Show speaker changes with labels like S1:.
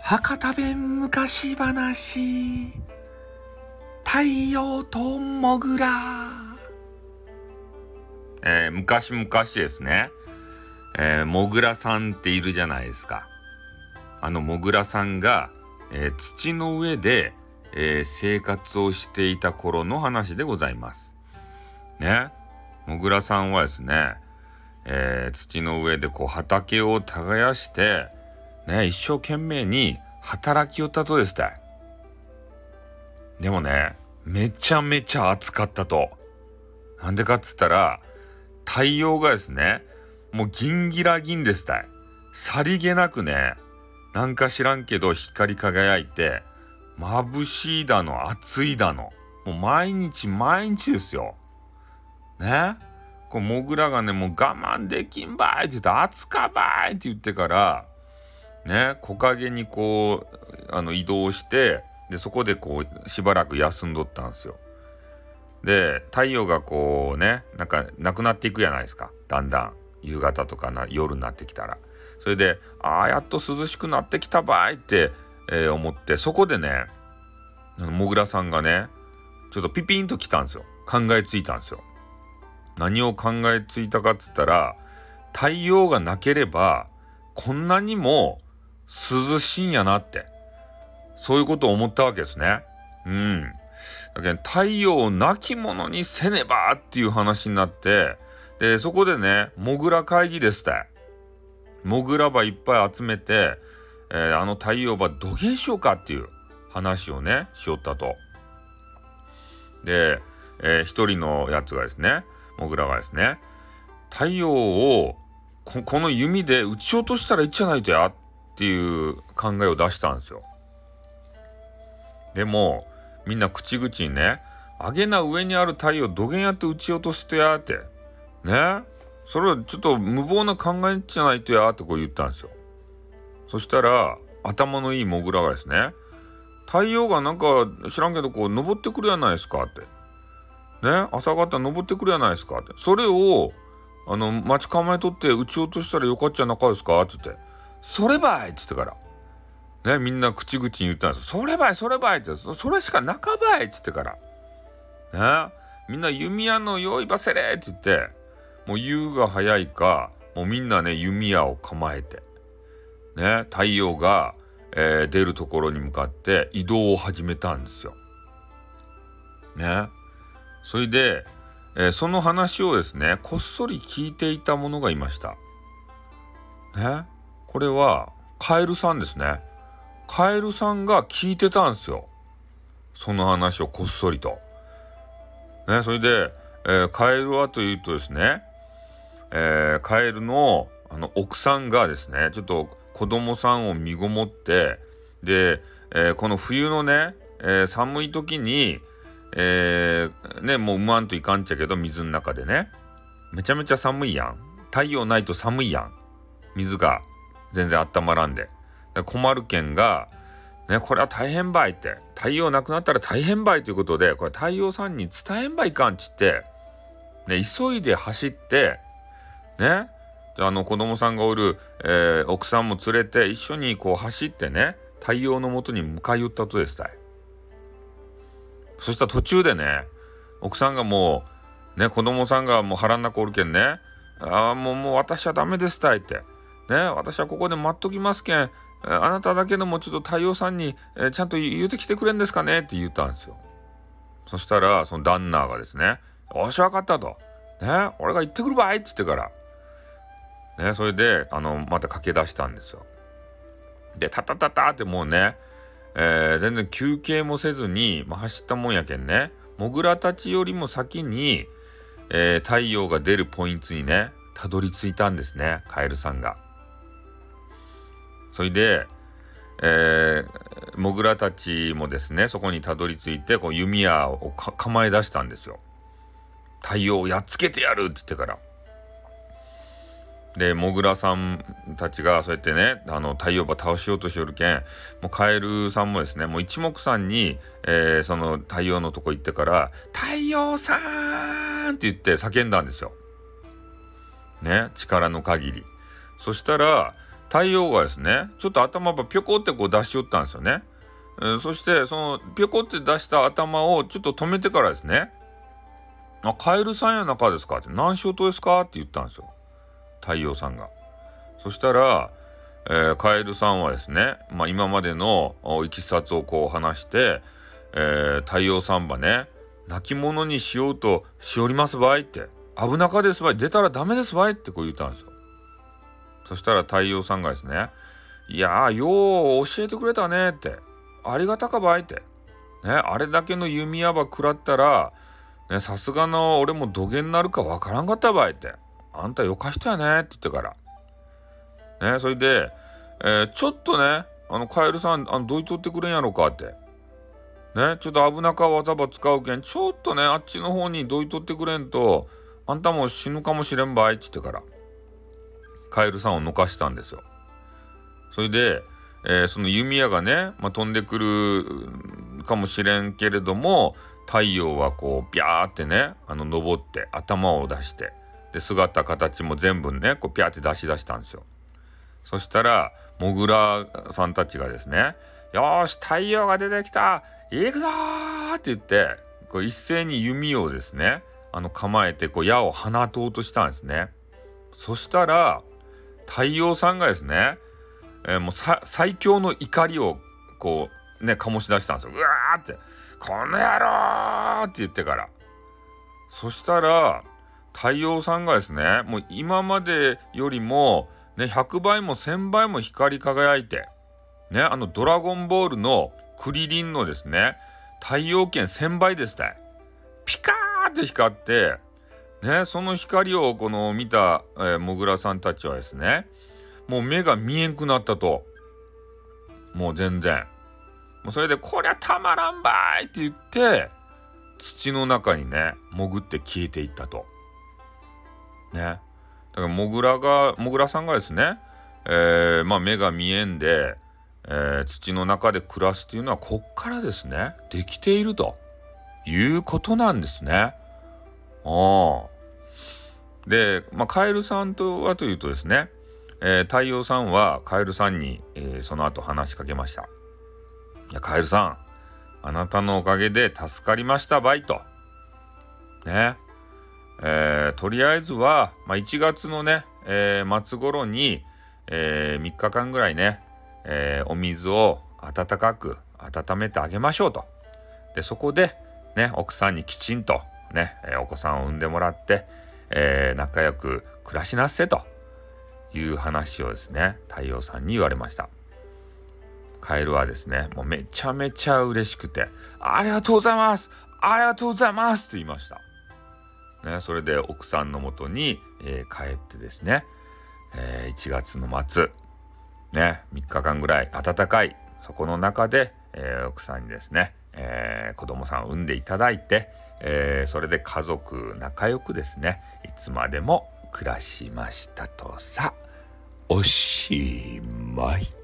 S1: 博多弁昔話。太陽とモグラ。えー、昔々ですね、えー、モグラさんっているじゃないですか。あのモグラさんが、えー、土の上で、えー、生活をしていた頃の話でございます。ね。モグラさんはですね、えー、土の上でこう畑を耕してね、一生懸命に働きよったとですたい。でもね、めちゃめちゃ暑かったと。なんでかっつったら、太陽がですね、もうギンギラギンですたい。さりげなくね、なんか知らんけど光り輝いて、眩しいだの、暑いだの。もう毎日毎日ですよ。ね？こうモグラがね、もう我慢できんばいって言って、暑かばいって言ってから、ね木陰にこうあの移動してでそこでこうしばらく休んどったんですよ。で太陽がこうねなんかなくなっていくじゃないですかだんだん夕方とかな夜になってきたら。それでああやっと涼しくなってきたばいって、えー、思ってそこでねもぐらさんがねちょっとピピンと来たんですよ考えついたんですよ。何を考えついたかっつったら太陽がなければこんなにも涼しいんやなって。そういうことを思ったわけですね。うん。だけど太陽なきものにせねばっていう話になって、で、そこでね、モグラ会議ですって。モグラばいっぱい集めて、えー、あの太陽ばどげんしようかっていう話をね、しよったと。で、えー、一人のやつがですね、モグラがですね、太陽をこの弓で撃ち落としたらいいじゃないとやっていう考えを出したんですよ。でもみんな口々にね「あげな上にある太陽どげんやって撃ち落とすとや」ってねそれはちょっと無謀な考えじゃないとやってこう言ったんですよ。そしたら頭のいいモグラがですね太陽がなんか知らんけどこう登ってくるやないですかって。ね朝方登ってくるやないですかって。それをあの待ち構えとって撃ち落としたらよかっちゃなかですかって言って。そればいって言ってから。ね、みんな口々に言ったんですそればい、そればいって、それしかなかばいって言ってから。ね、みんな弓矢の用意ばせれって言って、もう夕が早いか、もうみんなね、弓矢を構えて、ね、太陽が、えー、出るところに向かって移動を始めたんですよ。ね。それで、えー、その話をですね、こっそり聞いていた者がいました。ね？これはカエルさんですね。カエルさんが聞いてたんですよ。その話をこっそりと。ね、それで、えー、カエルはというとですね、えー、カエルのあの奥さんがですね、ちょっと子供さんを身ごもって、で、えー、この冬のね、え寒い時に、えね、もう産まんといかんちゃけど、水の中でね、めちゃめちゃ寒いやん。太陽ないと寒いやん。水が。全然温まらんで。で困るけんが、ね、これは大変ばいって、太陽なくなったら大変ばいということで、これ太陽さんに伝えんばいかんちって、ね、急いで走って、ね、あの子供さんがおる、えー、奥さんも連れて一緒にこう走ってね、太陽のもとに向かい寄ったとですたい。そしたら途中でね、奥さんがもう、ね、子供さんがもう腹ん中おるけんね、ああ、もう、もう私はダメですたいって。ね、私はここで待っときますけん、あなただけでもちょっと太陽さんに、えー、ちゃんと言うてきてくれんですかね？って言ったんですよ。そしたら、その旦那がですね、よし、わかったと。ね、俺が行ってくるばいって言ってから。ね、それで、あの、また駆け出したんですよ。で、タタタタってもうね、えー、全然休憩もせずに、まあ、走ったもんやけんね、モグラたちよりも先に、えー、太陽が出るポイントにね、たどり着いたんですね、カエルさんが。それで、えー、モグラたちもですねそこにたどり着いてこう弓矢を構え出したんですよ。太陽をやっつけてやるって言ってから。でモグラさんたちがそうやってねあの太陽馬倒しようとしよるけんもうカエルさんもですねもう一目散に、えー、その太陽のとこ行ってから「太陽さん!」って言って叫んだんですよ。ね力の限りそしたら太陽がですねちょっと頭ばぴょこってこう出し寄ったんですよね、えー、そしてそのぴょこって出した頭をちょっと止めてからですね「あカエルさんや中ですか?」って「何しようとですか?」って言ったんですよ太陽さんが。そしたら、えー、カエルさんはですね、まあ、今までのいきさつをこう話して、えー、太陽さんばね泣き者にしようとしおりますばいって危なかですばい出たらダメですばいってこう言ったんですよ。そしたら太陽さんがですねいやよう教えてくれたねってありがたかばいってねあれだけの弓矢ば食らったらさすがの俺も土下になるかわからんかったばいってあんたよかしたよねって言ってからねそれで、えー、ちょっとねあのカエルさんあのどいとってくれんやろかってねちょっと危なかわざば使うけんちょっとねあっちの方にどいとってくれんとあんたも死ぬかもしれんばいって言ってからカエルさんを抜かしたんですよ。それで、えー、その弓矢がね、まあ、飛んでくるかもしれんけれども太陽はこうビャーってねあの登って頭を出してで姿形も全部ねこうピャーって出し出したんですよ。そしたらモグラさんたちがですね「よし太陽が出てきた行くぞ!」って言ってこう一斉に弓をですねあの構えてこう矢を放とうとしたんですね。そしたら太陽さんがですね、えー、もう最強の怒りをこうね醸し出したんですよ。うわーって「この野郎!」って言ってからそしたら太陽さんがですねもう今までよりもね100倍も1000倍も光り輝いてねあの「ドラゴンボール」のクリリンのですね太陽圏1000倍ですたピカーって光ってね、その光をこの見た、えー、モグラさんたちはですねもう目が見えんくなったともう全然もうそれで「こりゃたまらんばい!」って言って土の中にね潜って消えていったと。ね。だからモグラがモグラさんがですね、えー、まあ目が見えんで、えー、土の中で暮らすっていうのはこっからですねできているということなんですね。ああ。で、まあ、カエルさんとはというとですね、えー、太陽さんはカエルさんに、えー、その後話しかけました。いや、カエルさん、あなたのおかげで助かりましたバイと。ね。えー、とりあえずは、まあ、1月のね、えー、末頃に、えー、3日間ぐらいね、えお水を温かく温めてあげましょうと。で、そこで、ね、奥さんにきちんとね、えお子さんを産んでもらって、えー、仲良く暮らしなっせと。いう話をですね太陽さんに言われました。カエルはですねもうめちゃめちゃ嬉しくて「ありがとうございます！ありがとうございます」と言いました、ね、それで奥さんのもとに、えー、帰ってですね、えー、1月の末ね3日間ぐらい暖かいそこの中で、えー、奥さんにですね、えー、子供さんを産んでいただいてえ、それで家族仲良くですねいつまでも暮らしましたとさおしまい。